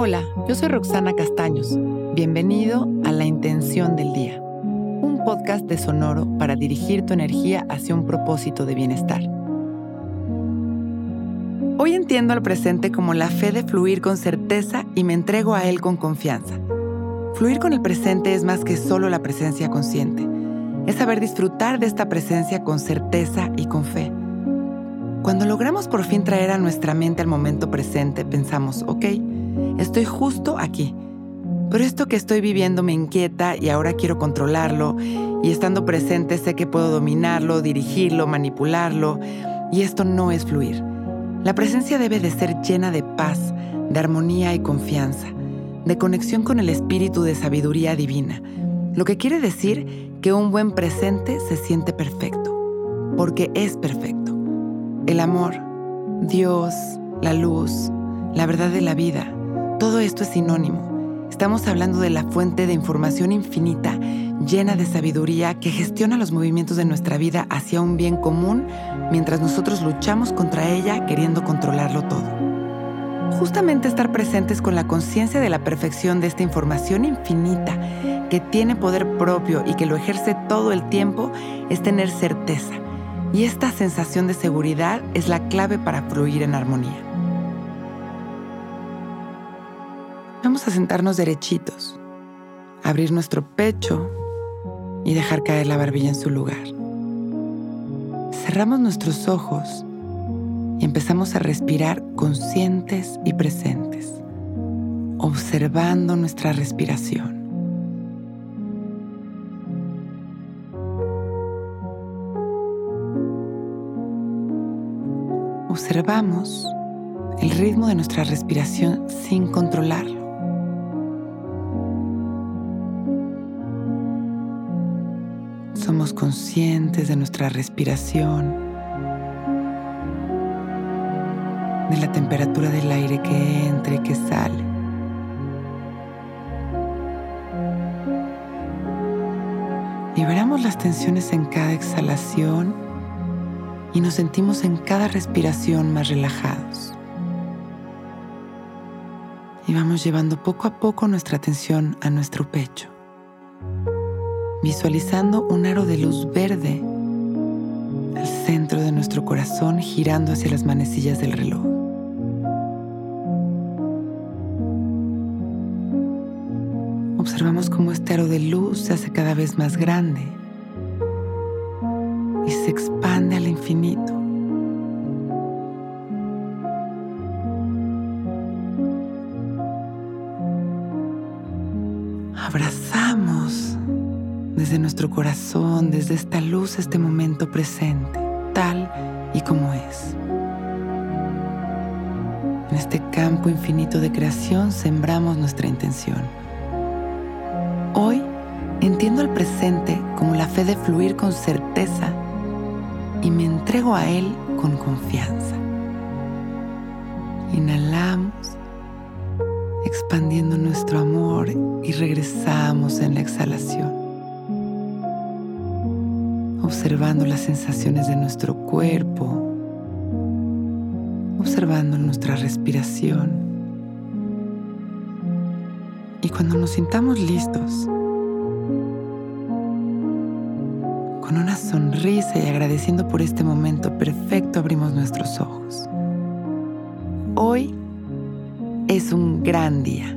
Hola, yo soy Roxana Castaños. Bienvenido a La Intención del Día, un podcast de Sonoro para dirigir tu energía hacia un propósito de bienestar. Hoy entiendo al presente como la fe de fluir con certeza y me entrego a él con confianza. Fluir con el presente es más que solo la presencia consciente. Es saber disfrutar de esta presencia con certeza y con fe. Cuando logramos por fin traer a nuestra mente al momento presente, pensamos, ok, Estoy justo aquí. Pero esto que estoy viviendo me inquieta y ahora quiero controlarlo y estando presente sé que puedo dominarlo, dirigirlo, manipularlo y esto no es fluir. La presencia debe de ser llena de paz, de armonía y confianza, de conexión con el espíritu de sabiduría divina, lo que quiere decir que un buen presente se siente perfecto, porque es perfecto. El amor, Dios, la luz, la verdad de la vida, todo esto es sinónimo. Estamos hablando de la fuente de información infinita, llena de sabiduría, que gestiona los movimientos de nuestra vida hacia un bien común, mientras nosotros luchamos contra ella queriendo controlarlo todo. Justamente estar presentes con la conciencia de la perfección de esta información infinita, que tiene poder propio y que lo ejerce todo el tiempo, es tener certeza. Y esta sensación de seguridad es la clave para fluir en armonía. Vamos a sentarnos derechitos, abrir nuestro pecho y dejar caer la barbilla en su lugar. Cerramos nuestros ojos y empezamos a respirar conscientes y presentes, observando nuestra respiración. Observamos el ritmo de nuestra respiración sin controlarlo. somos conscientes de nuestra respiración, de la temperatura del aire que entra y que sale. Liberamos las tensiones en cada exhalación y nos sentimos en cada respiración más relajados. Y vamos llevando poco a poco nuestra atención a nuestro pecho visualizando un aro de luz verde al centro de nuestro corazón girando hacia las manecillas del reloj. Observamos cómo este aro de luz se hace cada vez más grande y se expande Abrazamos desde nuestro corazón, desde esta luz, este momento presente, tal y como es. En este campo infinito de creación sembramos nuestra intención. Hoy entiendo el presente como la fe de fluir con certeza y me entrego a él con confianza. Inhalamos, expandiendo nuestro amor y regresamos en la exhalación observando las sensaciones de nuestro cuerpo, observando nuestra respiración. Y cuando nos sintamos listos, con una sonrisa y agradeciendo por este momento perfecto, abrimos nuestros ojos. Hoy es un gran día.